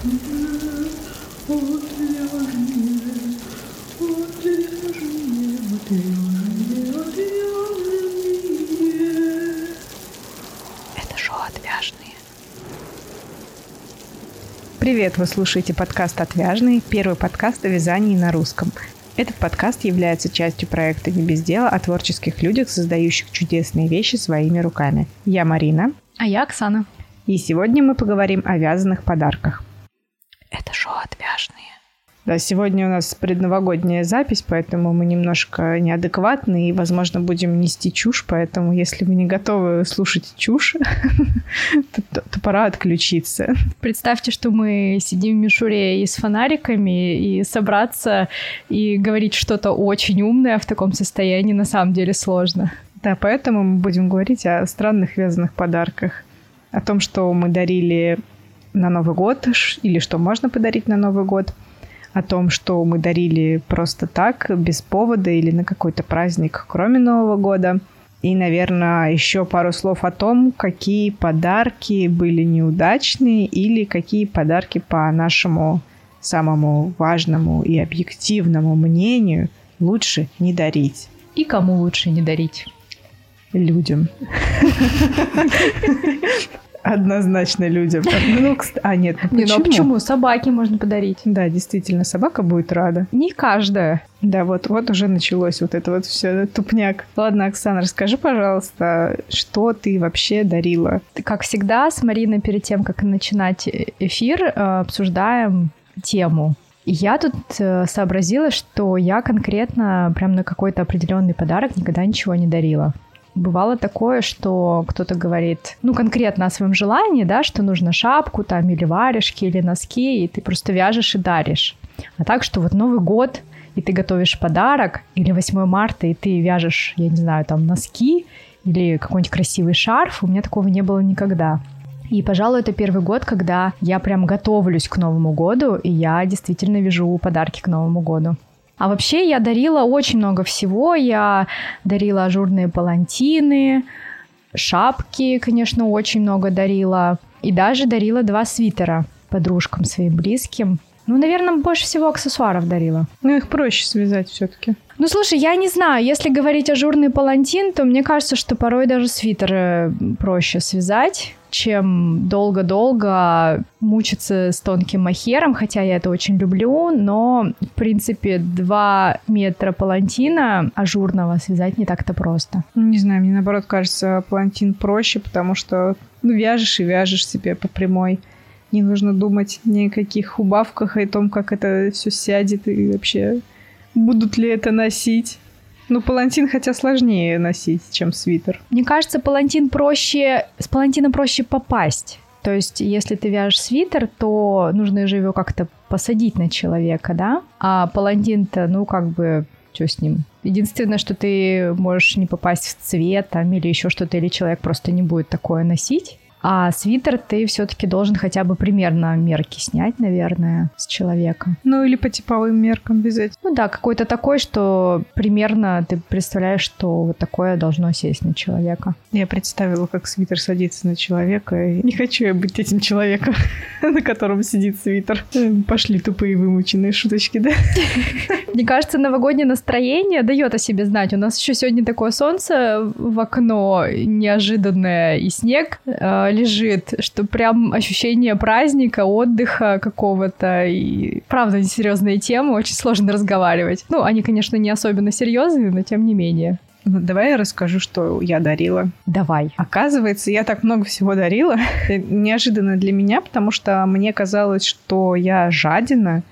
Это шоу «Отвяжные». Привет, вы слушаете подкаст «Отвяжные», первый подкаст о вязании на русском. Этот подкаст является частью проекта «Не без дела» о творческих людях, создающих чудесные вещи своими руками. Я Марина. А я Оксана. И сегодня мы поговорим о вязаных подарках. Шоу «Отвяжные». Да, сегодня у нас предновогодняя запись, поэтому мы немножко неадекватны и, возможно, будем нести чушь, поэтому если вы не готовы слушать чушь, то, то, то пора отключиться. Представьте, что мы сидим в мишуре и с фонариками, и собраться и говорить что-то очень умное в таком состоянии на самом деле сложно. Да, поэтому мы будем говорить о странных вязаных подарках, о том, что мы дарили на Новый год или что можно подарить на Новый год – о том, что мы дарили просто так, без повода или на какой-то праздник, кроме Нового года. И, наверное, еще пару слов о том, какие подарки были неудачные или какие подарки, по нашему самому важному и объективному мнению, лучше не дарить. И кому лучше не дарить? Людям. Однозначно людям. Ну, а нет, ну почему? Не, ну почему? Собаке можно подарить. Да, действительно, собака будет рада. Не каждая. Да, вот, вот уже началось вот это вот все тупняк. Ладно, Оксана, расскажи, пожалуйста, что ты вообще дарила? Как всегда, с Мариной перед тем, как начинать эфир, э, обсуждаем тему. Я тут э, сообразила, что я конкретно прям на какой-то определенный подарок никогда ничего не дарила. Бывало такое, что кто-то говорит, ну, конкретно о своем желании, да, что нужно шапку там или варежки, или носки, и ты просто вяжешь и даришь. А так, что вот Новый год, и ты готовишь подарок, или 8 марта, и ты вяжешь, я не знаю, там носки, или какой-нибудь красивый шарф, у меня такого не было никогда. И, пожалуй, это первый год, когда я прям готовлюсь к Новому году, и я действительно вяжу подарки к Новому году. А вообще я дарила очень много всего. Я дарила ажурные палантины, шапки, конечно, очень много дарила. И даже дарила два свитера подружкам своим близким. Ну, наверное, больше всего аксессуаров дарила. Ну, их проще связать все-таки. Ну, слушай, я не знаю, если говорить ажурный палантин, то мне кажется, что порой даже свитер э, проще связать чем долго-долго мучиться с тонким махером, хотя я это очень люблю, но, в принципе, 2 метра палантина ажурного связать не так-то просто. Ну, не знаю, мне наоборот кажется, палантин проще, потому что ну, вяжешь и вяжешь себе по прямой. Не нужно думать ни о каких убавках и о том, как это все сядет и вообще будут ли это носить. Ну, палантин хотя сложнее носить, чем свитер. Мне кажется, палантин проще... С палантином проще попасть. То есть, если ты вяжешь свитер, то нужно же его как-то посадить на человека, да? А палантин-то, ну, как бы, что с ним? Единственное, что ты можешь не попасть в цвет там, или еще что-то, или человек просто не будет такое носить. А свитер ты все-таки должен хотя бы примерно мерки снять, наверное, с человека. Ну или по типовым меркам вязать. Ну да, какой-то такой, что примерно ты представляешь, что вот такое должно сесть на человека. Я представила, как свитер садится на человека, и не хочу я быть этим человеком, на котором сидит свитер. Пошли тупые вымученные шуточки, да? Мне кажется, новогоднее настроение дает о себе знать. У нас еще сегодня такое солнце в окно неожиданное и снег э, лежит, что прям ощущение праздника, отдыха какого-то. И правда, серьезные темы, очень сложно разговаривать. Ну, они, конечно, не особенно серьезные, но тем не менее. Ну, давай я расскажу, что я дарила. Давай. Оказывается, я так много всего дарила. Неожиданно для меня, потому что мне казалось, что я жадина,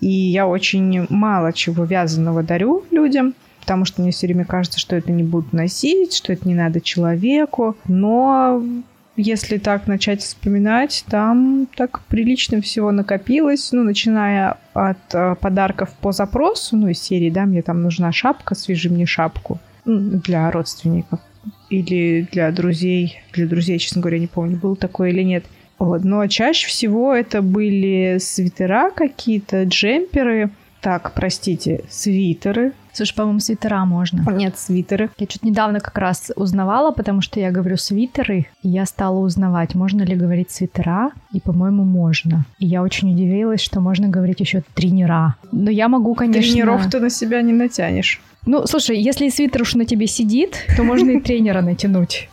и я очень мало чего вязаного дарю людям потому что мне все время кажется, что это не будут носить, что это не надо человеку. Но если так начать вспоминать, там так прилично всего накопилось, ну, начиная от э, подарков по запросу, ну, из серии, да, мне там нужна шапка, свяжи мне шапку, ну, для родственников или для друзей, для друзей, честно говоря, не помню, было такое или нет. Вот. Но чаще всего это были свитера какие-то, джемперы, так, простите, свитеры, Слушай, по-моему, свитера можно. Нет, свитеры. Я что-то недавно как раз узнавала, потому что я говорю свитеры, и я стала узнавать, можно ли говорить свитера, и, по-моему, можно. И я очень удивилась, что можно говорить еще тренера. Но я могу, конечно... Тренеров ты на себя не натянешь. Ну, слушай, если свитер уж на тебе сидит, то можно и тренера натянуть.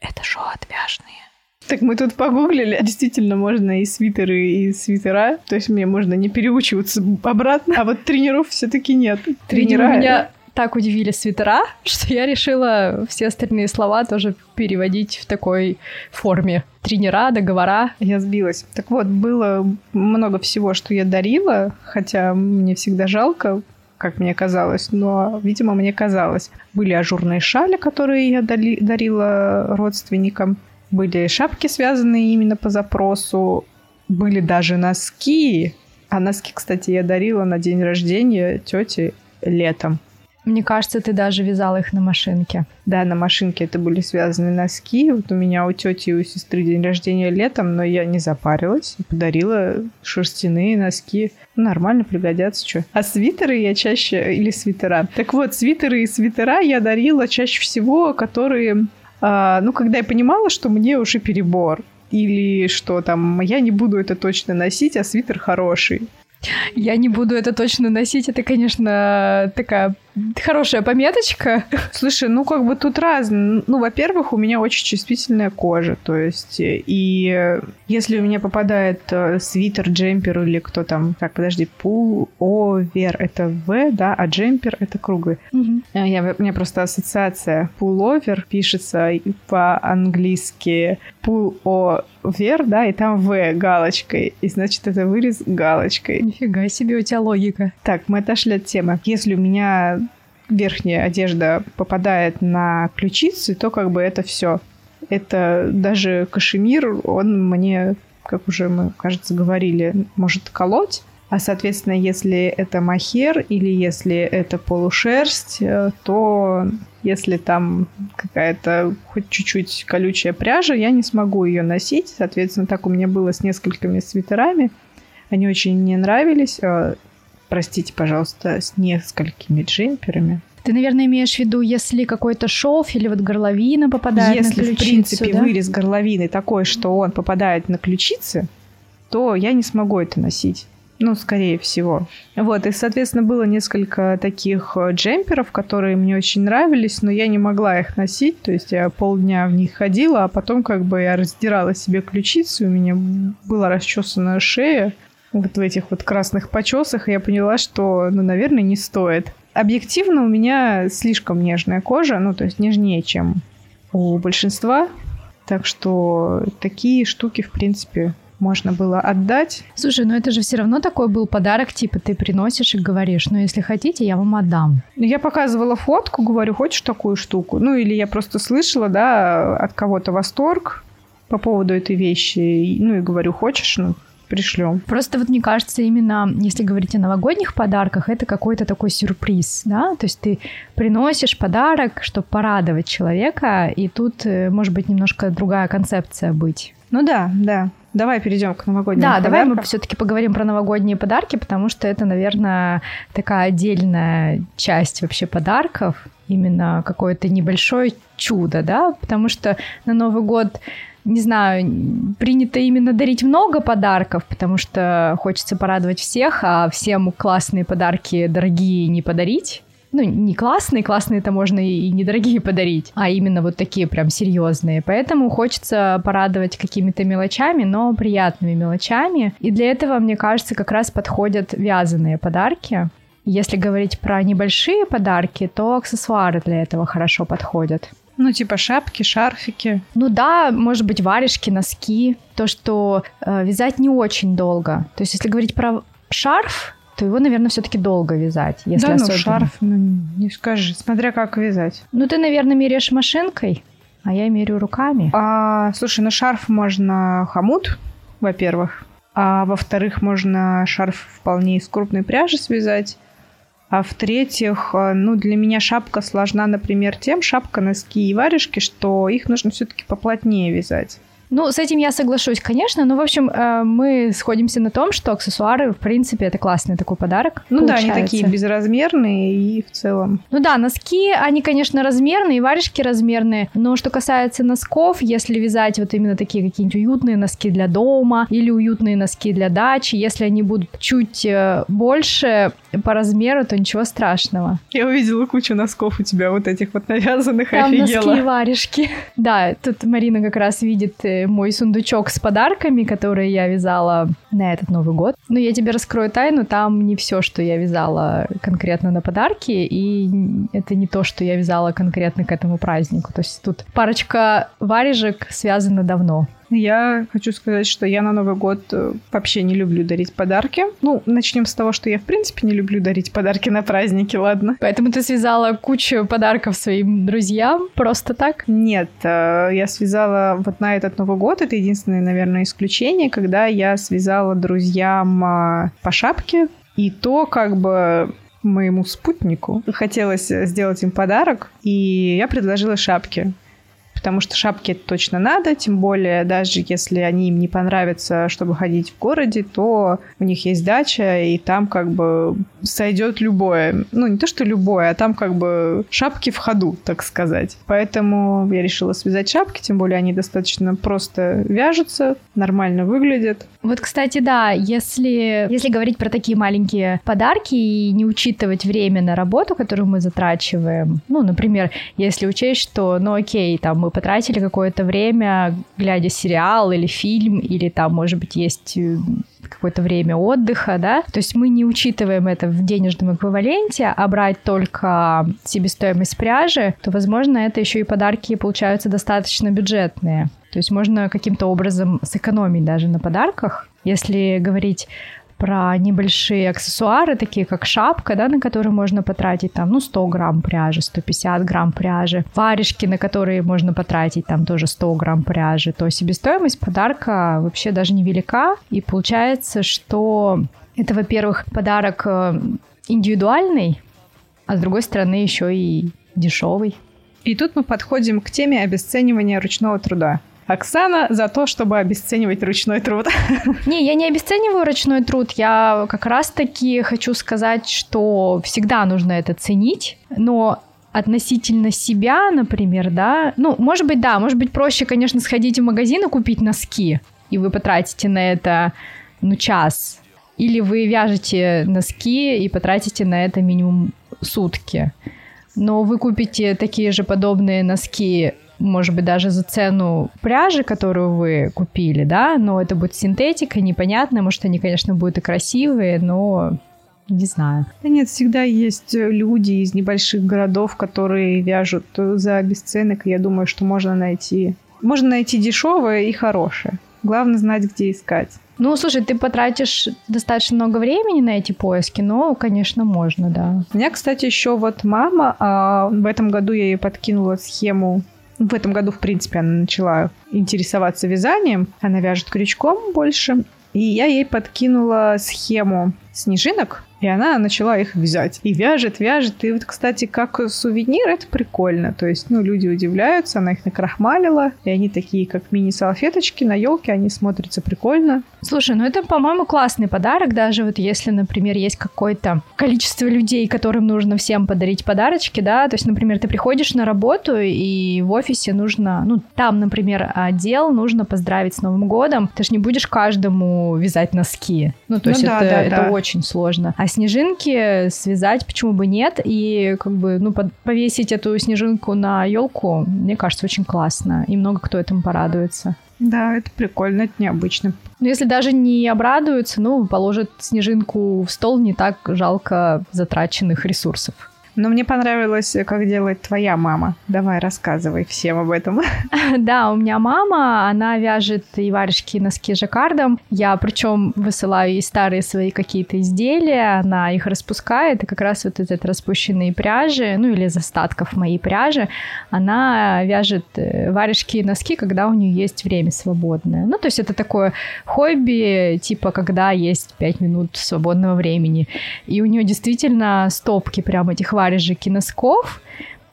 Это шоу отвяжные. Так мы тут погуглили. Действительно, можно и свитеры, и свитера. То есть мне можно не переучиваться обратно. А вот тренеров все таки нет. Тренера... Меня так удивили свитера, что я решила все остальные слова тоже переводить в такой форме. Тренера, договора. Я сбилась. Так вот, было много всего, что я дарила, хотя мне всегда жалко, как мне казалось, но, видимо, мне казалось. Были ажурные шали, которые я дарила родственникам. Были шапки, связанные именно по запросу. Были даже носки. А носки, кстати, я дарила на день рождения тете летом. Мне кажется, ты даже вязала их на машинке. Да, на машинке это были связаны носки. Вот у меня у тети и у сестры день рождения летом, но я не запарилась и подарила шерстяные носки. Ну, нормально пригодятся, что. А свитеры я чаще... Или свитера. Так вот, свитеры и свитера я дарила чаще всего, которые... А, ну, когда я понимала, что мне уже перебор. Или что там, я не буду это точно носить, а свитер хороший. Я не буду это точно носить. Это, конечно, такая хорошая пометочка. Слушай, ну как бы тут разно. Ну, во-первых, у меня очень чувствительная кожа, то есть и если у меня попадает э, свитер, джемпер или кто там, так, подожди, пул овер это В, да, а джемпер это круглый. Угу. Я, у меня просто ассоциация пуловер пишется по-английски пул о вер, да, и там В галочкой. И значит, это вырез галочкой. Нифига себе у тебя логика. Так, мы отошли от темы. Если у меня верхняя одежда попадает на ключицы, то как бы это все. Это даже кашемир, он мне, как уже мы, кажется, говорили, может колоть. А, соответственно, если это махер или если это полушерсть, э, то если там какая-то хоть чуть-чуть колючая пряжа, я не смогу ее носить. Соответственно, так у меня было с несколькими свитерами. Они очень мне нравились. Простите, пожалуйста, с несколькими джемперами. Ты, наверное, имеешь в виду, если какой-то шов или вот горловина попадает если, на ключицу, в принципе, да? вырез горловины такой, что он попадает на ключицы, то я не смогу это носить. Ну, скорее всего. Вот, и, соответственно, было несколько таких э, джемперов, которые мне очень нравились, но я не могла их носить, то есть я полдня в них ходила, а потом как бы я раздирала себе ключицы, у меня была расчесанная шея, вот в этих вот красных почесах, и я поняла, что, ну, наверное, не стоит. Объективно у меня слишком нежная кожа, ну, то есть нежнее, чем у большинства. Так что такие штуки, в принципе, можно было отдать. Слушай, ну это же все равно такой был подарок, типа ты приносишь и говоришь, ну если хотите, я вам отдам. Ну, я показывала фотку, говорю, хочешь такую штуку? Ну или я просто слышала, да, от кого-то восторг по поводу этой вещи, ну и говорю, хочешь, ну пришлем. Просто вот мне кажется, именно если говорить о новогодних подарках, это какой-то такой сюрприз, да, то есть ты приносишь подарок, чтобы порадовать человека, и тут э, может быть немножко другая концепция быть. Ну да, да. Давай перейдем к новогодним да, подаркам. давай мы все-таки поговорим про новогодние подарки, потому что это, наверное, такая отдельная часть вообще подарков, именно какое-то небольшое чудо, да, потому что на Новый год не знаю, принято именно дарить много подарков, потому что хочется порадовать всех, а всем классные подарки дорогие не подарить. Ну, не классные, классные это можно и недорогие подарить, а именно вот такие прям серьезные. Поэтому хочется порадовать какими-то мелочами, но приятными мелочами. И для этого, мне кажется, как раз подходят вязаные подарки. Если говорить про небольшие подарки, то аксессуары для этого хорошо подходят. Ну, типа шапки, шарфики. Ну да, может быть, варежки, носки. То, что э, вязать не очень долго. То есть, если говорить про шарф, то его, наверное, все-таки долго вязать. Если да, особенно... ну шарф, ну, не скажи, смотря как вязать. Ну, ты, наверное, меряешь машинкой, а я мерю руками. А, слушай, ну шарф можно хомут, во-первых. А во-вторых, можно шарф вполне из крупной пряжи связать. А в-третьих, э, ну, для меня шапка сложна, например, тем, шапка, носки и варежки, что их нужно все-таки поплотнее вязать. Ну, с этим я соглашусь, конечно. Но, в общем, э, мы сходимся на том, что аксессуары, в принципе, это классный такой подарок. Ну получается. да, они такие безразмерные и в целом. Ну да, носки, они, конечно, размерные, варежки размерные. Но что касается носков, если вязать вот именно такие какие-нибудь уютные носки для дома или уютные носки для дачи, если они будут чуть э, больше по размеру, то ничего страшного. Я увидела кучу носков у тебя вот этих вот навязанных, Там офигела. носки и варежки. Да, тут Марина как раз видит э, мой сундучок с подарками, которые я вязала на этот Новый год. Но я тебе раскрою тайну, там не все, что я вязала конкретно на подарки, и это не то, что я вязала конкретно к этому празднику. То есть тут парочка варежек связана давно. Я хочу сказать, что я на Новый год э, вообще не люблю дарить подарки. Ну, начнем с того, что я в принципе не люблю дарить подарки на праздники, ладно. Поэтому ты связала кучу подарков своим друзьям просто так? Нет, э, я связала вот на этот Новый год, это единственное, наверное, исключение, когда я связала друзьям э, по шапке, и то как бы моему спутнику хотелось сделать им подарок, и я предложила шапки потому что шапки точно надо, тем более даже если они им не понравятся, чтобы ходить в городе, то у них есть дача, и там как бы сойдет любое. Ну, не то, что любое, а там как бы шапки в ходу, так сказать. Поэтому я решила связать шапки, тем более они достаточно просто вяжутся, нормально выглядят. Вот, кстати, да, если, если говорить про такие маленькие подарки и не учитывать время на работу, которую мы затрачиваем, ну, например, если учесть, что, ну, окей, там мы потратили какое-то время, глядя сериал или фильм, или там, может быть, есть э, какое-то время отдыха, да, то есть мы не учитываем это в денежном эквиваленте, а брать только себестоимость пряжи, то, возможно, это еще и подарки получаются достаточно бюджетные. То есть можно каким-то образом сэкономить даже на подарках. Если говорить про небольшие аксессуары, такие как шапка, да, на которую можно потратить там, ну, 100 грамм пряжи, 150 грамм пряжи, варежки, на которые можно потратить там тоже 100 грамм пряжи, то себестоимость подарка вообще даже невелика, и получается, что это, во-первых, подарок э, индивидуальный, а с другой стороны еще и дешевый. И тут мы подходим к теме обесценивания ручного труда. Оксана за то, чтобы обесценивать ручной труд. Не, я не обесцениваю ручной труд. Я как раз-таки хочу сказать, что всегда нужно это ценить, но относительно себя, например, да, ну, может быть, да, может быть, проще, конечно, сходить в магазин и купить носки, и вы потратите на это, ну, час, или вы вяжете носки и потратите на это минимум сутки. Но вы купите такие же подобные носки может быть, даже за цену пряжи, которую вы купили, да, но это будет синтетика, непонятно, может, они, конечно, будут и красивые, но не знаю. Да нет, всегда есть люди из небольших городов, которые вяжут за бесценок, я думаю, что можно найти. Можно найти дешевое и хорошее. Главное знать, где искать. Ну, слушай, ты потратишь достаточно много времени на эти поиски, но, конечно, можно, да. У меня, кстати, еще вот мама, а в этом году я ей подкинула схему в этом году, в принципе, она начала интересоваться вязанием. Она вяжет крючком больше. И я ей подкинула схему снежинок, и она начала их вязать. И вяжет, вяжет. И вот, кстати, как сувенир, это прикольно. То есть, ну, люди удивляются, она их накрахмалила, и они такие, как мини-салфеточки на елке, они смотрятся прикольно. Слушай, ну это, по-моему, классный подарок, даже вот если, например, есть какое-то количество людей, которым нужно всем подарить подарочки, да, то есть, например, ты приходишь на работу, и в офисе нужно, ну, там, например, отдел нужно поздравить с Новым годом, ты же не будешь каждому вязать носки. Ну, то ну, есть да, это, да, это да. очень сложно. А снежинки связать почему бы нет, и как бы, ну, повесить эту снежинку на елку, мне кажется, очень классно, и много кто этому порадуется. Да, это прикольно, это необычно. Но если даже не обрадуются, ну, положат снежинку в стол, не так жалко затраченных ресурсов. Но мне понравилось, как делает твоя мама. Давай, рассказывай всем об этом. Да, у меня мама, она вяжет и варежки, и носки жаккардом. Я причем высылаю ей старые свои какие-то изделия, она их распускает, и как раз вот этот распущенные пряжи, ну или из остатков моей пряжи, она вяжет э, варежки и носки, когда у нее есть время свободное. Ну, то есть это такое хобби, типа, когда есть 5 минут свободного времени. И у нее действительно стопки прям этих варежек и носков.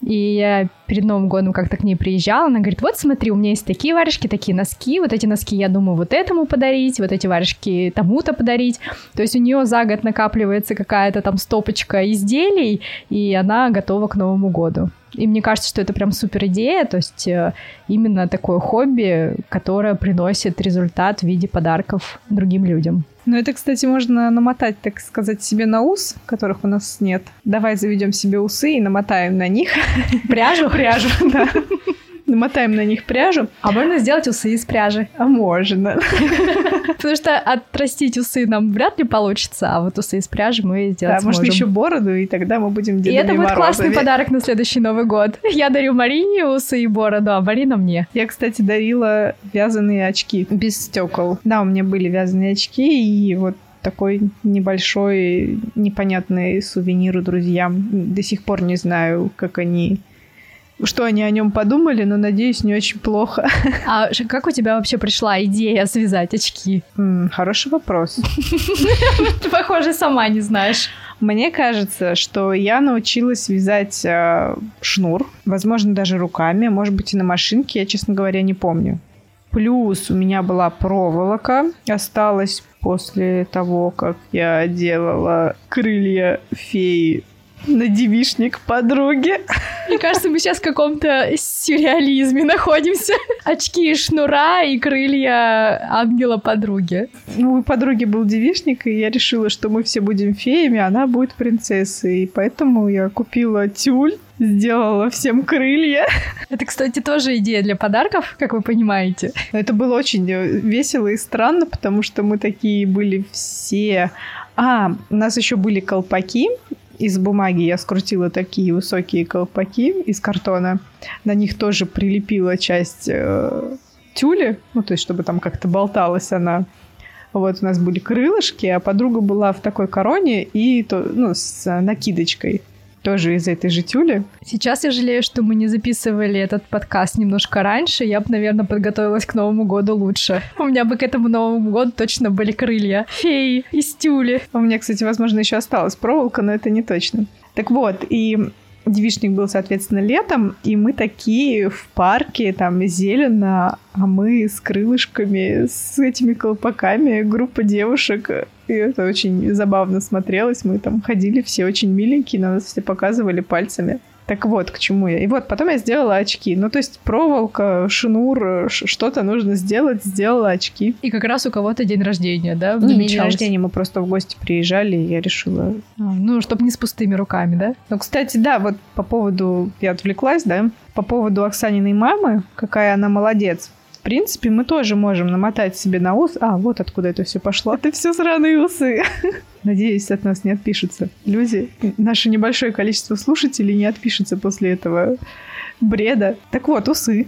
И я перед Новым годом как-то к ней приезжала, она говорит, вот смотри, у меня есть такие варежки, такие носки, вот эти носки я думаю вот этому подарить, вот эти варежки тому-то подарить. То есть у нее за год накапливается какая-то там стопочка изделий, и она готова к Новому году. И мне кажется, что это прям супер идея, то есть э, именно такое хобби, которое приносит результат в виде подарков другим людям. Ну, это, кстати, можно намотать, так сказать, себе на ус, которых у нас нет. Давай заведем себе усы и намотаем на них. Пряжу? Пряжу, да намотаем на них пряжу. А можно сделать усы из пряжи? А можно. Потому что отрастить усы нам вряд ли получится, а вот усы из пряжи мы сделать Да, может, еще бороду, и тогда мы будем Дедами И это будет классный подарок на следующий Новый год. Я дарю Марине усы и бороду, а Марина мне. Я, кстати, дарила вязаные очки без стекол. Да, у меня были вязаные очки, и вот такой небольшой непонятный сувенир друзьям. До сих пор не знаю, как они что они о нем подумали, но надеюсь, не очень плохо. А как у тебя вообще пришла идея связать очки? М, хороший вопрос. Ты, похоже, сама не знаешь. Мне кажется, что я научилась вязать э, шнур, возможно, даже руками, может быть, и на машинке, я, честно говоря, не помню. Плюс у меня была проволока, осталась после того, как я делала крылья феи на девишник подруги. Мне кажется, мы сейчас в каком-то сюрреализме находимся. Очки шнура и крылья ангела подруги. Ну, у подруги был девишник, и я решила, что мы все будем феями, а она будет принцессой. И поэтому я купила тюль, сделала всем крылья. Это, кстати, тоже идея для подарков, как вы понимаете. Это было очень весело и странно, потому что мы такие были все... А, у нас еще были колпаки, из бумаги я скрутила такие высокие колпаки из картона. На них тоже прилепила часть э, тюли, ну, то есть, чтобы там как-то болталась она. Вот у нас были крылышки, а подруга была в такой короне и то, ну, с накидочкой тоже из этой же тюли. Сейчас я жалею, что мы не записывали этот подкаст немножко раньше. Я бы, наверное, подготовилась к Новому году лучше. У меня бы к этому Новому году точно были крылья. Феи из тюли. У меня, кстати, возможно, еще осталась проволока, но это не точно. Так вот, и Девичник был, соответственно, летом, и мы такие в парке, там зелено, а мы с крылышками, с этими колпаками, группа девушек. И это очень забавно смотрелось. Мы там ходили все очень миленькие, на нас все показывали пальцами. Так вот, к чему я. И вот потом я сделала очки. Ну, то есть проволока, шнур, что-то нужно сделать, сделала очки. И как раз у кого-то день рождения, да? Не, не день рождения, мы просто в гости приезжали, и я решила... А, ну, чтобы не с пустыми руками, да? Ну, кстати, да, вот по поводу... Я отвлеклась, да? По поводу Оксаниной мамы, какая она молодец. В принципе, мы тоже можем намотать себе на ус. А, вот откуда это все пошло. Это все сраные усы. Надеюсь, от нас не отпишутся люди. Наше небольшое количество слушателей не отпишется после этого бреда. Так вот, усы.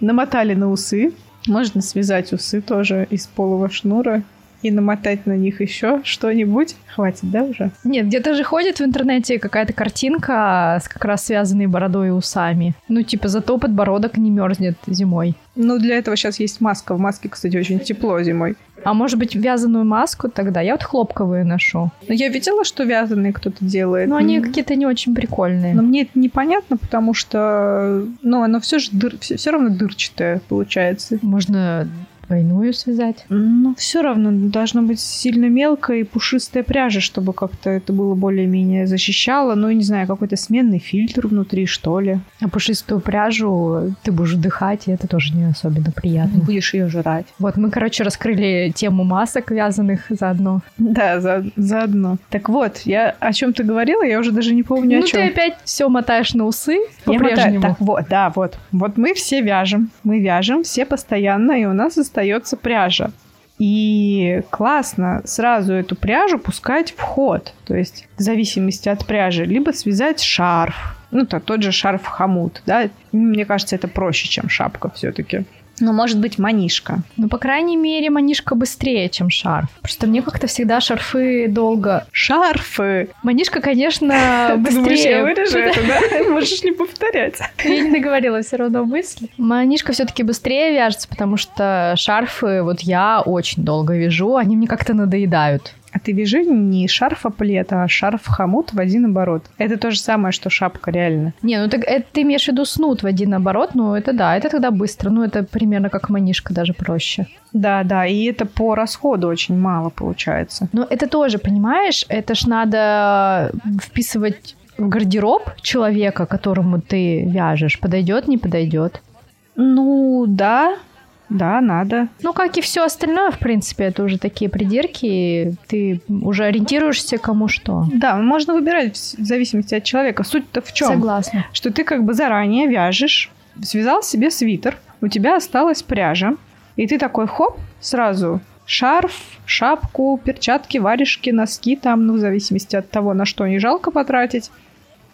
Намотали на усы. Можно связать усы тоже из полого шнура и намотать на них еще что-нибудь. Хватит, да, уже? Нет, где-то же ходит в интернете какая-то картинка с как раз связанной бородой и усами. Ну, типа, зато подбородок не мерзнет зимой. Ну, для этого сейчас есть маска. В маске, кстати, очень тепло зимой. А может быть, вязаную маску тогда? Я вот хлопковые ношу. Ну, я видела, что вязаные кто-то делает. Но они какие-то не очень прикольные. Но мне это непонятно, потому что, ну, оно все же дыр... все, все равно дырчатое получается. Можно двойную связать. Ну, все равно должно быть сильно мелкая и пушистая пряжа, чтобы как-то это было более-менее защищало. Ну, не знаю, какой-то сменный фильтр внутри, что ли. А пушистую пряжу ты будешь вдыхать, и это тоже не особенно приятно. Будешь ее жрать. Вот мы, короче, раскрыли тему масок вязаных заодно. Да, за, заодно. Так вот, я о чем ты говорила, я уже даже не помню ну, о чем. Ну, ты опять все мотаешь на усы по-прежнему. Так вот, да, вот. Вот мы все вяжем. Мы вяжем все постоянно, и у нас остается пряжа. И классно сразу эту пряжу пускать в ход. То есть в зависимости от пряжи. Либо связать шарф. Ну, то, тот же шарф хомут, да. Мне кажется, это проще, чем шапка все-таки. Ну, может быть, манишка. Ну, по крайней мере, манишка быстрее, чем шарф. Просто мне как-то всегда шарфы долго... Шарфы! Манишка, конечно, быстрее. я вырежу это, да? Можешь не повторять. Я не договорила все равно мысли. Манишка все-таки быстрее вяжется, потому что шарфы вот я очень долго вяжу, они мне как-то надоедают. А ты вяжи не шарф а шарф хомут в один оборот. Это то же самое, что шапка, реально. Не, ну так это ты имеешь в виду снуд в один оборот, ну это да, это тогда быстро, ну это примерно как манишка, даже проще. Да, да, и это по расходу очень мало получается. Но это тоже, понимаешь, это ж надо вписывать в гардероб человека, которому ты вяжешь, подойдет, не подойдет. Ну, да, да, надо. Ну, как и все остальное, в принципе, это уже такие придирки, ты уже ориентируешься кому что. Да, можно выбирать в зависимости от человека. Суть-то в чем? Согласна. Что ты как бы заранее вяжешь, связал себе свитер, у тебя осталась пряжа, и ты такой хоп, сразу шарф, шапку, перчатки, варежки, носки там, ну, в зависимости от того, на что не жалко потратить.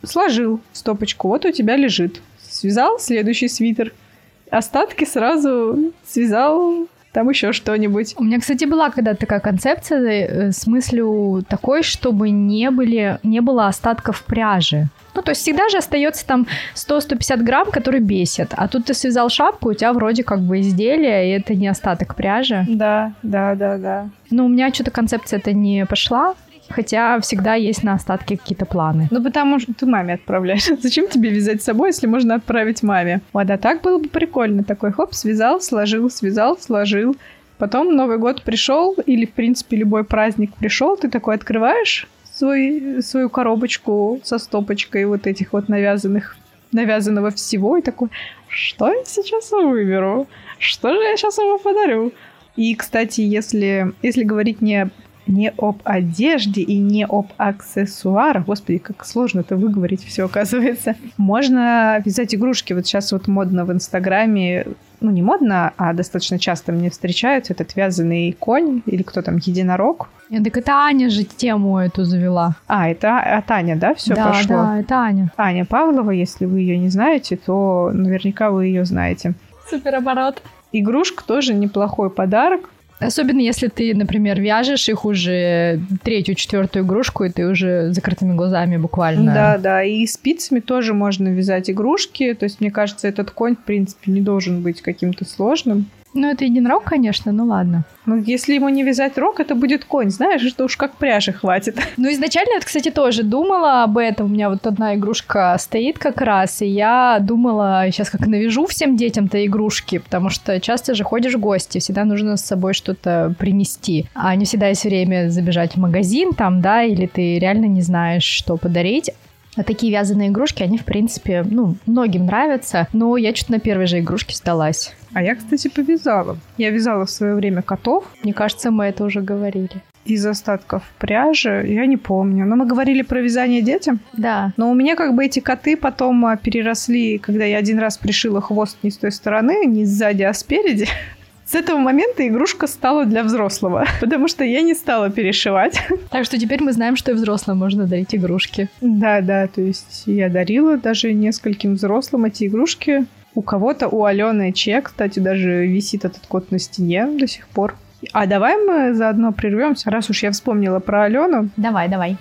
Сложил стопочку, вот у тебя лежит. Связал следующий свитер – остатки сразу связал там еще что-нибудь. У меня, кстати, была когда-то такая концепция э, с мыслью такой, чтобы не, были, не было остатков пряжи. Ну, то есть всегда же остается там 100-150 грамм, которые бесят. А тут ты связал шапку, у тебя вроде как бы изделие, и это не остаток пряжи. Да, да, да, да. Но у меня что-то концепция это не пошла. Хотя всегда есть на остатки какие-то планы. Ну, потому что ты маме отправляешь. Зачем тебе вязать с собой, если можно отправить маме? А так было бы прикольно. Такой хоп, связал, сложил, связал, сложил. Потом Новый год пришел, или, в принципе, любой праздник пришел, ты такой открываешь свой, свою коробочку со стопочкой вот этих вот навязанных, навязанного всего, и такой, что я сейчас выберу? Что же я сейчас ему подарю? И, кстати, если, если говорить не не об одежде и не об аксессуарах. Господи, как сложно это выговорить все, оказывается. Можно вязать игрушки. Вот сейчас вот модно в Инстаграме ну, не модно, а достаточно часто мне встречаются этот вязаный конь или кто там, единорог. Нет, так это Аня же тему эту завела. А, это от Аня, да, все да, пошло? Да, это Аня. Аня Павлова, если вы ее не знаете, то наверняка вы ее знаете. Супер оборот. Игрушка тоже неплохой подарок. Особенно если ты, например, вяжешь их уже третью, четвертую игрушку, и ты уже закрытыми глазами буквально. Да, да. И спицами тоже можно вязать игрушки. То есть, мне кажется, этот конь, в принципе, не должен быть каким-то сложным. Ну, это единорог, конечно, ну ладно. Ну, если ему не вязать рог, это будет конь, знаешь, что уж как пряжи хватит. Ну, изначально я, кстати, тоже думала об этом. У меня вот одна игрушка стоит как раз, и я думала, сейчас как навяжу всем детям-то игрушки, потому что часто же ходишь в гости, всегда нужно с собой что-то принести. А не всегда есть время забежать в магазин там, да, или ты реально не знаешь, что подарить. А такие вязаные игрушки, они, в принципе, ну, многим нравятся, но я что-то на первой же игрушке сдалась. А я, кстати, повязала. Я вязала в свое время котов. Мне кажется, мы это уже говорили. Из остатков пряжи, я не помню. Но мы говорили про вязание детям. Да. Но у меня как бы эти коты потом а, переросли, когда я один раз пришила хвост не с той стороны, не сзади, а спереди. С этого момента игрушка стала для взрослого, потому что я не стала перешивать. Так что теперь мы знаем, что и взрослым можно дарить игрушки. Да, да, то есть я дарила даже нескольким взрослым эти игрушки. У кого-то, у Алены Че, кстати, даже висит этот кот на стене до сих пор. А давай мы заодно прервемся, раз уж я вспомнила про Алену. Давай, давай.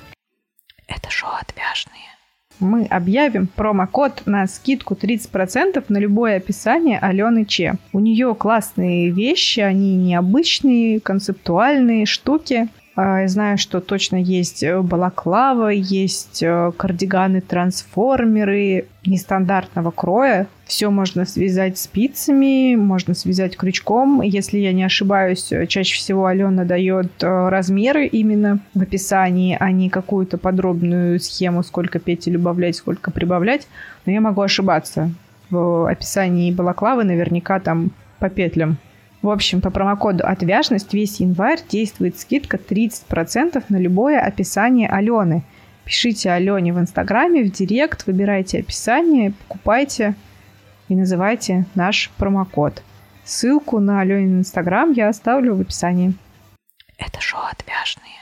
Это шоу отвяжные мы объявим промокод на скидку 30% на любое описание Алены Че. У нее классные вещи, они необычные, концептуальные штуки. А, я знаю, что точно есть э, балаклава, есть э, кардиганы-трансформеры нестандартного кроя. Все можно связать спицами, можно связать крючком. Если я не ошибаюсь, э, чаще всего Алена дает размеры именно в описании, а не какую-то подробную схему, сколько петель убавлять, сколько прибавлять. Но я могу ошибаться. В описании балаклавы наверняка там по петлям в общем, по промокоду «Отвяжность» весь январь действует скидка 30% на любое описание Алены. Пишите Алене в Инстаграме, в Директ, выбирайте описание, покупайте и называйте наш промокод. Ссылку на Аленин Инстаграм я оставлю в описании. Это шоу «Отвяжные».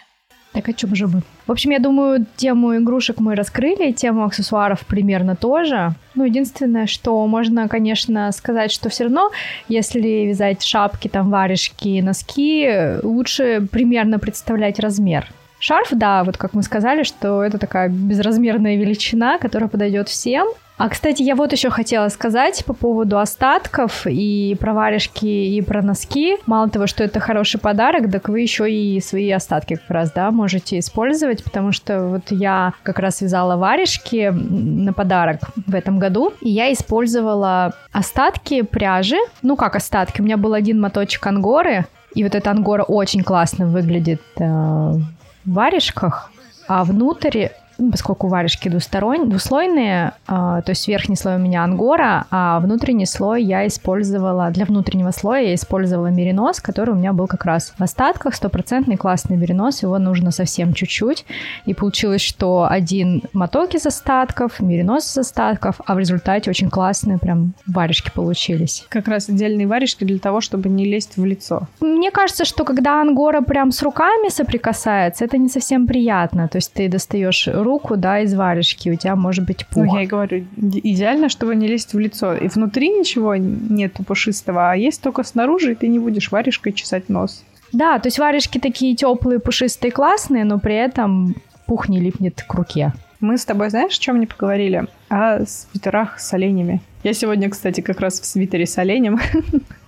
Так о чем же мы? В общем, я думаю, тему игрушек мы раскрыли, тему аксессуаров примерно тоже. Ну, единственное, что можно, конечно, сказать, что все равно, если вязать шапки, там, варежки, носки, лучше примерно представлять размер. Шарф, да, вот как мы сказали, что это такая безразмерная величина, которая подойдет всем. А, кстати, я вот еще хотела сказать по поводу остатков и про варежки, и про носки. Мало того, что это хороший подарок, так вы еще и свои остатки как раз, да, можете использовать, потому что вот я как раз вязала варежки на подарок в этом году, и я использовала остатки пряжи. Ну, как остатки? У меня был один моточек ангоры, и вот эта ангора очень классно выглядит э, в варежках, а внутрь ну, поскольку варежки двусторонние, двуслойные, э, то есть верхний слой у меня ангора, а внутренний слой я использовала, для внутреннего слоя я использовала меринос, который у меня был как раз в остатках, стопроцентный классный меринос, его нужно совсем чуть-чуть, и получилось, что один моток из остатков, меринос из остатков, а в результате очень классные прям варежки получились. Как раз отдельные варежки для того, чтобы не лезть в лицо. Мне кажется, что когда ангора прям с руками соприкасается, это не совсем приятно, то есть ты достаешь руку, да, из варежки, у тебя может быть пух. Ну, я и говорю, идеально, чтобы не лезть в лицо. И внутри ничего нету пушистого, а есть только снаружи, и ты не будешь варежкой чесать нос. Да, то есть варежки такие теплые, пушистые, классные, но при этом пух не липнет к руке. Мы с тобой, знаешь, о чем не поговорили? О свитерах с оленями. Я сегодня, кстати, как раз в свитере с оленем.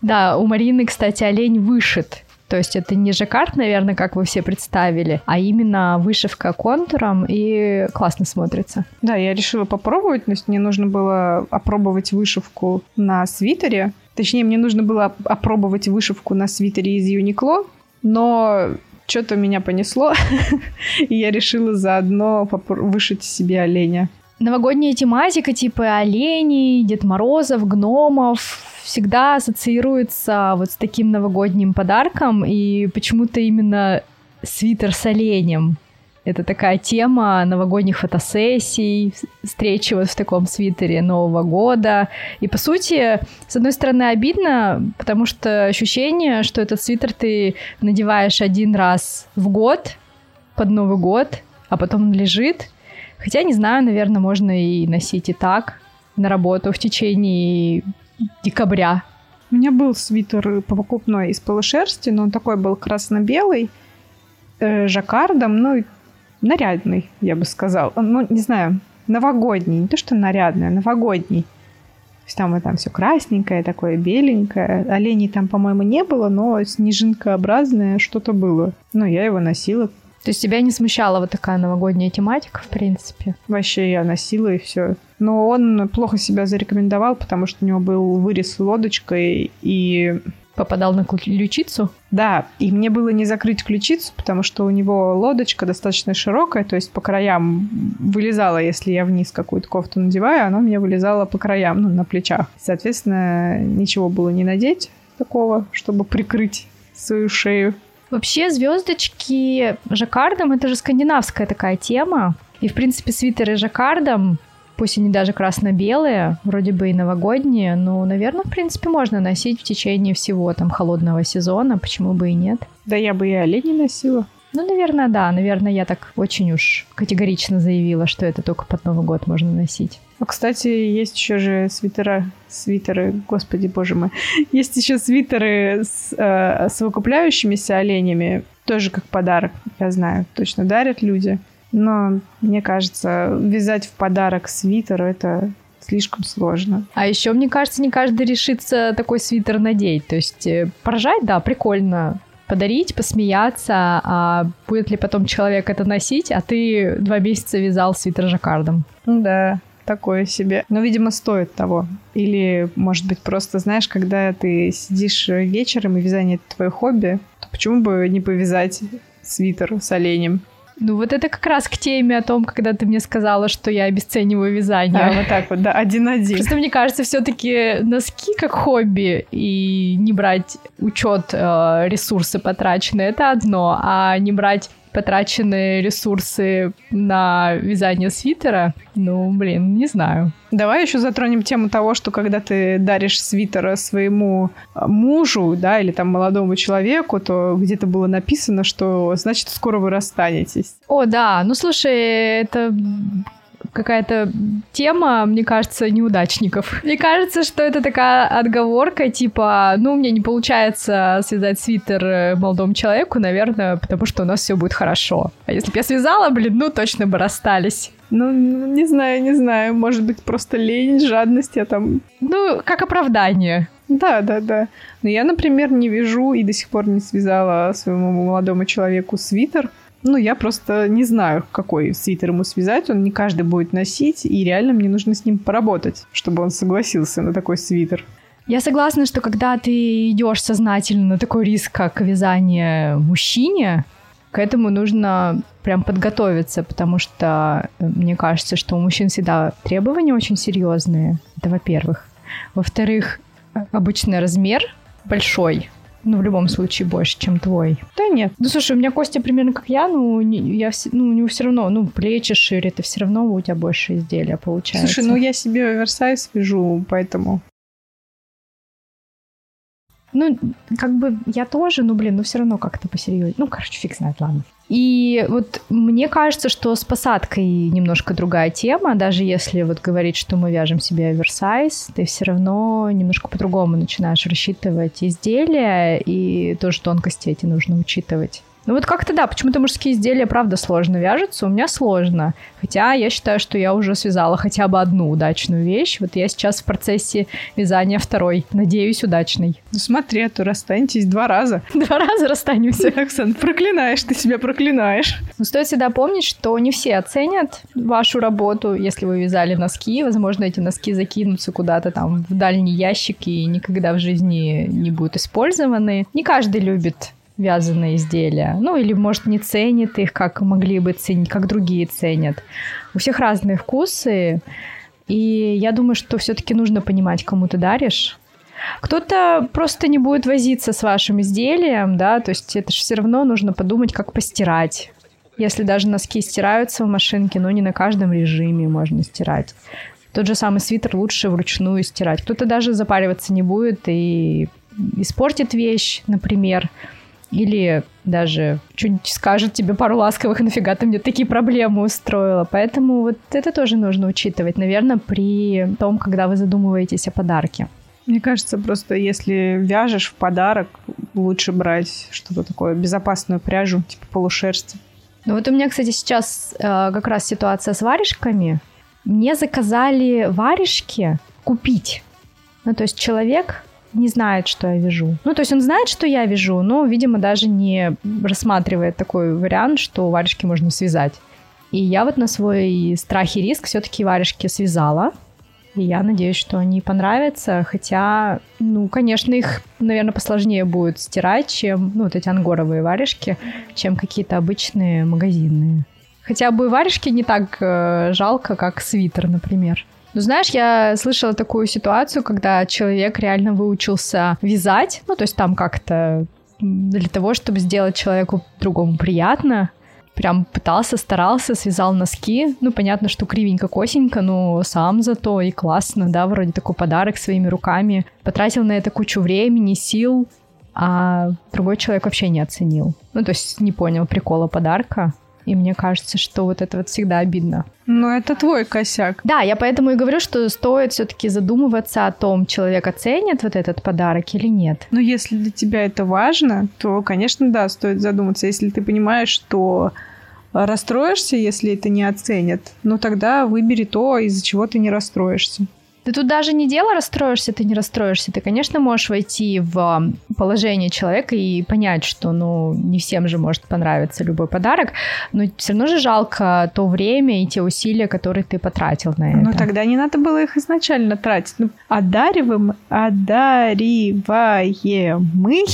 Да, у Марины, кстати, олень вышит. То есть это не жаккард, наверное, как вы все представили, а именно вышивка контуром и классно смотрится. Да, я решила попробовать, то есть мне нужно было опробовать вышивку на свитере. Точнее, мне нужно было опробовать вышивку на свитере из Юникло, но что-то меня понесло, и я решила заодно вышить себе оленя. Новогодняя тематика типа оленей, Дед Морозов, гномов, всегда ассоциируется вот с таким новогодним подарком, и почему-то именно свитер с оленем. Это такая тема новогодних фотосессий, встречи вот в таком свитере Нового года. И, по сути, с одной стороны, обидно, потому что ощущение, что этот свитер ты надеваешь один раз в год, под Новый год, а потом он лежит. Хотя, не знаю, наверное, можно и носить и так на работу в течение декабря. У меня был свитер покупной из полушерсти, но он такой был красно-белый, э, жаккардом, ну, нарядный, я бы сказал. Ну, не знаю, новогодний, не то что нарядный, а новогодний. То есть там там все красненькое, такое беленькое. Оленей там, по-моему, не было, но снежинкообразное что-то было. Ну, я его носила. То есть тебя не смущала вот такая новогодняя тематика, в принципе? Вообще я носила и все. Но он плохо себя зарекомендовал, потому что у него был вырез лодочкой и попадал на ключицу? Да, и мне было не закрыть ключицу, потому что у него лодочка достаточно широкая, то есть по краям вылезала, если я вниз какую-то кофту надеваю, она у меня вылезала по краям, ну, на плечах. Соответственно, ничего было не надеть такого, чтобы прикрыть свою шею. Вообще звездочки жаккардом это же скандинавская такая тема. И, в принципе, свитеры жаккардом, пусть они даже красно-белые, вроде бы и новогодние, но, наверное, в принципе, можно носить в течение всего там холодного сезона, почему бы и нет. Да я бы и оленей носила. Ну, наверное, да. Наверное, я так очень уж категорично заявила, что это только под Новый год можно носить. А, кстати, есть еще же свитера, свитеры, господи боже мой, есть еще свитеры с э, совокупляющимися оленями, тоже как подарок, я знаю, точно дарят люди. Но мне кажется, вязать в подарок свитер это слишком сложно. А еще, мне кажется, не каждый решится такой свитер надеть. То есть э, поражать, да, прикольно подарить, посмеяться, а будет ли потом человек это носить, а ты два месяца вязал свитер жаккардом. Ну да, такое себе. Но, видимо, стоит того. Или, может быть, просто, знаешь, когда ты сидишь вечером и вязание — это твое хобби, то почему бы не повязать свитер с оленем? Ну, вот это как раз к теме о том, когда ты мне сказала, что я обесцениваю вязание. А, вот так вот, да, один-один. Просто мне кажется, все-таки носки как хобби и не брать учет э, ресурсы потраченные, это одно, а не брать потраченные ресурсы на вязание свитера, ну, блин, не знаю. Давай еще затронем тему того, что когда ты даришь свитер своему а, мужу, да, или там молодому человеку, то где-то было написано, что значит скоро вы расстанетесь. О, да, ну слушай, это какая-то тема, мне кажется, неудачников. Мне кажется, что это такая отговорка, типа, ну, мне не получается связать свитер э, молодому человеку, наверное, потому что у нас все будет хорошо. А если бы я связала, блин, ну, точно бы расстались. Ну, не знаю, не знаю. Может быть, просто лень, жадность, я там... Ну, как оправдание. Да, да, да. Но я, например, не вяжу и до сих пор не связала своему молодому человеку свитер. Ну, я просто не знаю, какой свитер ему связать. Он не каждый будет носить, и реально мне нужно с ним поработать, чтобы он согласился на такой свитер. Я согласна, что когда ты идешь сознательно на такой риск, как вязание мужчине, к этому нужно прям подготовиться, потому что э, мне кажется, что у мужчин всегда требования очень серьезные. Это во-первых. Во-вторых, обычный размер большой, ну, в любом случае, больше, чем твой. Да нет. Ну, слушай, у меня Костя примерно как я, ну, я, ну, у него все равно, ну, плечи шире, это все равно у тебя больше изделия получается. Слушай, ну, я себе оверсайз вяжу, поэтому... Ну, как бы я тоже, ну, блин, ну, все равно как-то посерьезнее. Ну, короче, фиг знает, ладно. И вот мне кажется, что с посадкой немножко другая тема. Даже если вот говорить, что мы вяжем себе оверсайз, ты все равно немножко по-другому начинаешь рассчитывать изделия, и тоже тонкости эти нужно учитывать. Ну вот как-то да, почему-то мужские изделия, правда, сложно вяжутся, у меня сложно. Хотя я считаю, что я уже связала хотя бы одну удачную вещь. Вот я сейчас в процессе вязания второй. Надеюсь, удачной. Ну смотри, а то расстанетесь два раза. Два раза расстанемся. Оксан, проклинаешь, ты себя проклинаешь. Но стоит всегда помнить, что не все оценят вашу работу, если вы вязали носки. Возможно, эти носки закинутся куда-то там в дальний ящик и никогда в жизни не будут использованы. Не каждый любит вязаные изделия. Ну, или, может, не ценит их, как могли бы ценить, как другие ценят. У всех разные вкусы, и я думаю, что все-таки нужно понимать, кому ты даришь. Кто-то просто не будет возиться с вашим изделием, да, то есть это же все равно нужно подумать, как постирать. Если даже носки стираются в машинке, но не на каждом режиме можно стирать. Тот же самый свитер лучше вручную стирать. Кто-то даже запариваться не будет и испортит вещь, например. Или даже что-нибудь скажет тебе пару ласковых, нафига ты мне такие проблемы устроила. Поэтому вот это тоже нужно учитывать, наверное, при том, когда вы задумываетесь о подарке. Мне кажется, просто если вяжешь в подарок, лучше брать что-то такое, безопасную пряжу, типа полушерсти. Ну вот у меня, кстати, сейчас э, как раз ситуация с варежками. Мне заказали варежки купить. Ну, то есть человек не знает, что я вяжу. Ну, то есть он знает, что я вяжу, но, видимо, даже не рассматривает такой вариант, что варежки можно связать. И я вот на свой страх и риск все-таки варежки связала. И я надеюсь, что они понравятся. Хотя, ну, конечно, их, наверное, посложнее будет стирать, чем, ну, вот эти ангоровые варежки, чем какие-то обычные магазинные. Хотя бы варежки не так э, жалко, как свитер, например. Ну, знаешь, я слышала такую ситуацию, когда человек реально выучился вязать, ну, то есть там как-то для того, чтобы сделать человеку другому приятно, прям пытался, старался, связал носки. Ну, понятно, что кривенько, косенько, но сам зато и классно, да, вроде такой подарок своими руками. Потратил на это кучу времени, сил, а другой человек вообще не оценил. Ну, то есть не понял прикола подарка. И мне кажется, что вот это вот всегда обидно. Но это твой косяк. Да, я поэтому и говорю, что стоит все-таки задумываться о том, человек оценит вот этот подарок или нет. Ну, если для тебя это важно, то, конечно, да, стоит задуматься. Если ты понимаешь, что расстроишься, если это не оценят, ну тогда выбери то, из-за чего ты не расстроишься. Ты тут даже не дело расстроишься, ты не расстроишься. Ты, конечно, можешь войти в положение человека и понять, что, ну, не всем же может понравиться любой подарок, но все равно же жалко то время и те усилия, которые ты потратил на это. Ну, тогда не надо было их изначально тратить. Ну, одариваем, одариваем мы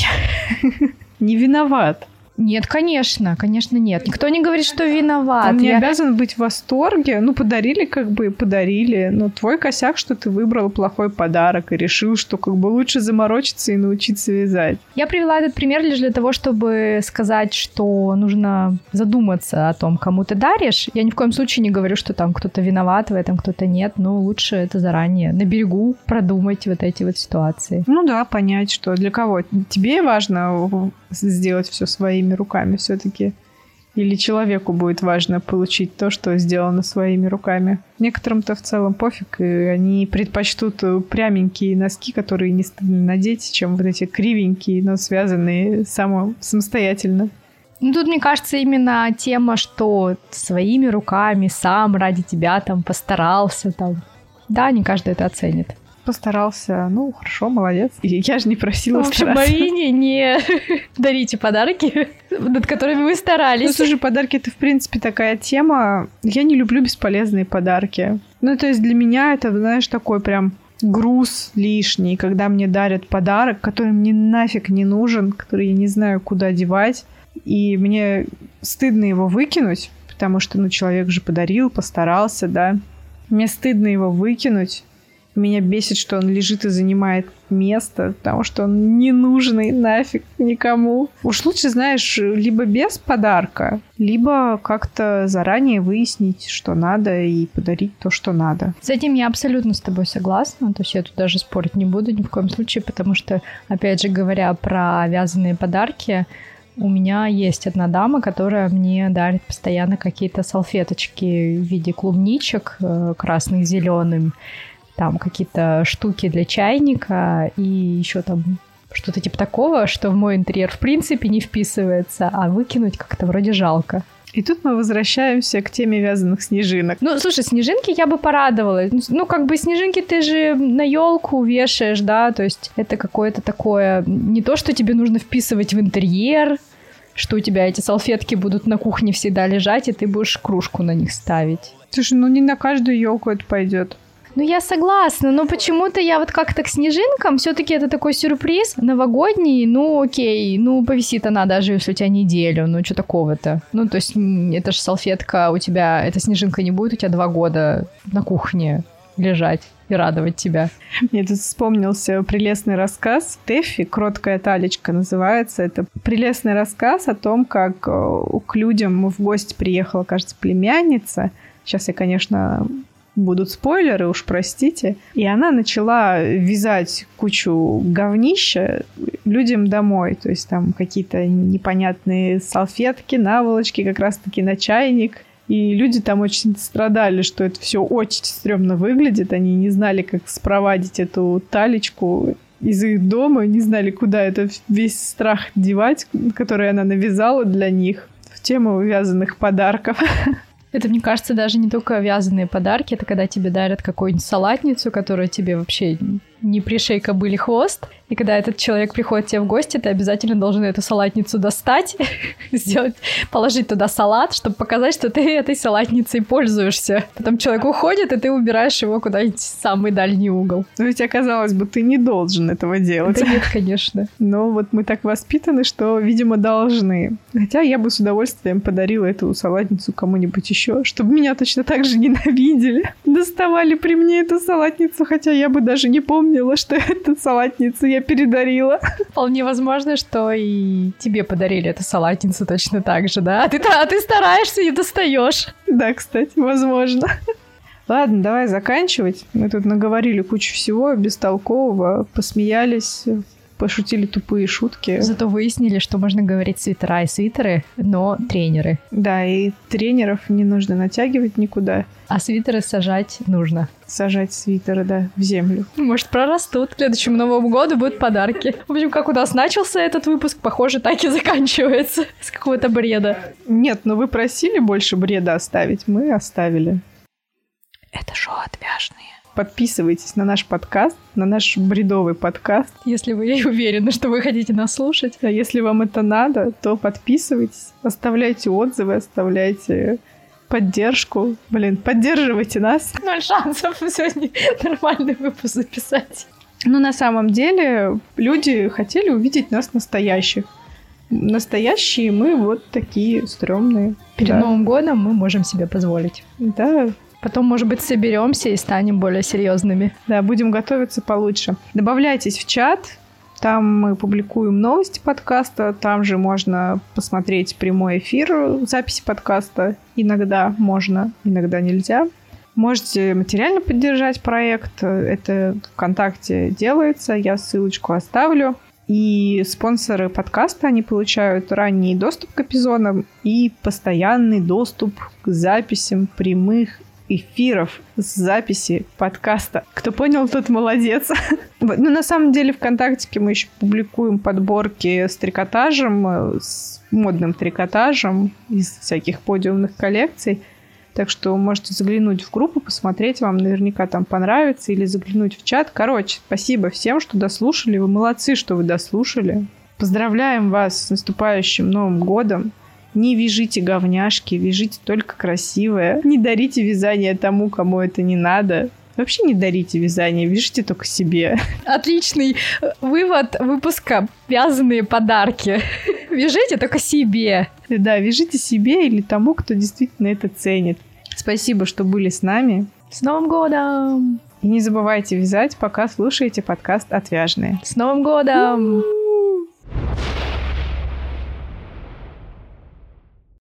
не виноват. Нет, конечно, конечно нет. Никто не говорит, что виноват. Он не Я... обязан быть в восторге. Ну, подарили, как бы подарили. Но твой косяк, что ты выбрал плохой подарок и решил, что как бы лучше заморочиться и научиться вязать. Я привела этот пример лишь для того, чтобы сказать, что нужно задуматься о том, кому ты даришь. Я ни в коем случае не говорю, что там кто-то виноват в этом, кто-то нет. Но лучше это заранее на берегу продумать вот эти вот ситуации. Ну да, понять, что для кого тебе важно сделать все своими руками все-таки. Или человеку будет важно получить то, что сделано своими руками. Некоторым-то в целом пофиг, и они предпочтут пряменькие носки, которые не стыдно надеть, чем вот эти кривенькие, но связанные само, самостоятельно. Ну, тут, мне кажется, именно тема, что своими руками сам ради тебя там постарался там. Да, не каждый это оценит постарался. Ну, хорошо, молодец. И я же не просила в общем, Марине не дарите подарки, над которыми вы старались. Ну, слушай, подарки — это, в принципе, такая тема. Я не люблю бесполезные подарки. Ну, то есть для меня это, знаешь, такой прям груз лишний, когда мне дарят подарок, который мне нафиг не нужен, который я не знаю, куда девать, и мне стыдно его выкинуть, потому что, ну, человек же подарил, постарался, да. Мне стыдно его выкинуть, меня бесит, что он лежит и занимает место, потому что он не нужный нафиг никому. Уж лучше, знаешь, либо без подарка, либо как-то заранее выяснить, что надо, и подарить то, что надо. С этим я абсолютно с тобой согласна. То есть я тут даже спорить не буду ни в коем случае, потому что, опять же, говоря про вязаные подарки, у меня есть одна дама, которая мне дарит постоянно какие-то салфеточки в виде клубничек э, красных зеленым там какие-то штуки для чайника и еще там что-то типа такого, что в мой интерьер в принципе не вписывается, а выкинуть как-то вроде жалко. И тут мы возвращаемся к теме вязаных снежинок. Ну, слушай, снежинки я бы порадовалась. Ну, как бы снежинки ты же на елку вешаешь, да, то есть это какое-то такое... Не то, что тебе нужно вписывать в интерьер, что у тебя эти салфетки будут на кухне всегда лежать, и ты будешь кружку на них ставить. Слушай, ну не на каждую елку это пойдет. Ну, я согласна, но почему-то я вот как-то к снежинкам, все таки это такой сюрприз новогодний, ну, окей, ну, повисит она даже, если у тебя неделю, ну, что такого-то? Ну, то есть, это же салфетка у тебя, эта снежинка не будет у тебя два года на кухне лежать и радовать тебя. Мне тут вспомнился прелестный рассказ Тэффи, «Кроткая талечка» называется. Это прелестный рассказ о том, как э, к людям в гости приехала, кажется, племянница. Сейчас я, конечно, будут спойлеры, уж простите. И она начала вязать кучу говнища людям домой. То есть там какие-то непонятные салфетки, наволочки, как раз-таки на чайник. И люди там очень страдали, что это все очень стрёмно выглядит. Они не знали, как спровадить эту талечку из их дома, не знали, куда это весь страх девать, который она навязала для них в тему вязаных подарков. Это, мне кажется, даже не только вязаные подарки, это когда тебе дарят какую-нибудь салатницу, которая тебе вообще не пришей кобыли хвост. И когда этот человек приходит тебе в гости, ты обязательно должен эту салатницу достать, сделать, положить туда салат, чтобы показать, что ты этой салатницей пользуешься. Потом человек уходит, и ты убираешь его куда-нибудь в самый дальний угол. Но ведь оказалось бы, ты не должен этого делать. Да нет, конечно. Но вот мы так воспитаны, что, видимо, должны. Хотя я бы с удовольствием подарила эту салатницу кому-нибудь еще, чтобы меня точно так же ненавидели. Доставали при мне эту салатницу, хотя я бы даже не помню, вспомнила, что эту салатницу я передарила. Вполне возможно, что и тебе подарили эту салатницу точно так же, да? А ты, а ты стараешься и достаешь. Да, кстати, возможно. Ладно, давай заканчивать. Мы тут наговорили кучу всего бестолкового, посмеялись, пошутили тупые шутки. Зато выяснили, что можно говорить свитера и свитеры, но тренеры. Да, и тренеров не нужно натягивать никуда. А свитеры сажать нужно. Сажать свитеры, да, в землю. Может, прорастут. К следующему Новому году будут подарки. В общем, как у нас начался этот выпуск, похоже, так и заканчивается. С какого-то бреда. Нет, но вы просили больше бреда оставить. Мы оставили. Это шоу «Отвяжные». Подписывайтесь на наш подкаст, на наш бредовый подкаст. Если вы уверены, что вы хотите нас слушать. А если вам это надо, то подписывайтесь, оставляйте отзывы, оставляйте поддержку. Блин, поддерживайте нас. Ноль шансов сегодня нормальный выпуск записать. Ну, на самом деле, люди хотели увидеть нас настоящих. Настоящие мы вот такие стрёмные. Перед да. Новым годом мы можем себе позволить. Да, Потом, может быть, соберемся и станем более серьезными. Да, будем готовиться получше. Добавляйтесь в чат. Там мы публикуем новости подкаста. Там же можно посмотреть прямой эфир записи подкаста. Иногда можно, иногда нельзя. Можете материально поддержать проект. Это ВКонтакте делается. Я ссылочку оставлю. И спонсоры подкаста, они получают ранний доступ к эпизодам и постоянный доступ к записям прямых эфиров с записи подкаста. Кто понял, тот молодец. Ну, на самом деле, ВКонтакте мы еще публикуем подборки с трикотажем, э, с модным трикотажем из всяких подиумных коллекций. Так что можете заглянуть в группу, посмотреть, вам наверняка там понравится, или заглянуть в чат. Короче, спасибо всем, что дослушали. Вы молодцы, что вы дослушали. Поздравляем вас с наступающим Новым годом. Не вяжите говняшки, вяжите только красивое. Не дарите вязание тому, кому это не надо. Вообще не дарите вязание, вяжите только себе. Отличный вывод выпуска. Вязаные подарки. Вяжите только себе. Да, вяжите себе или тому, кто действительно это ценит. Спасибо, что были с нами. С Новым годом! И не забывайте вязать, пока слушаете подкаст «Отвяжные». С Новым годом!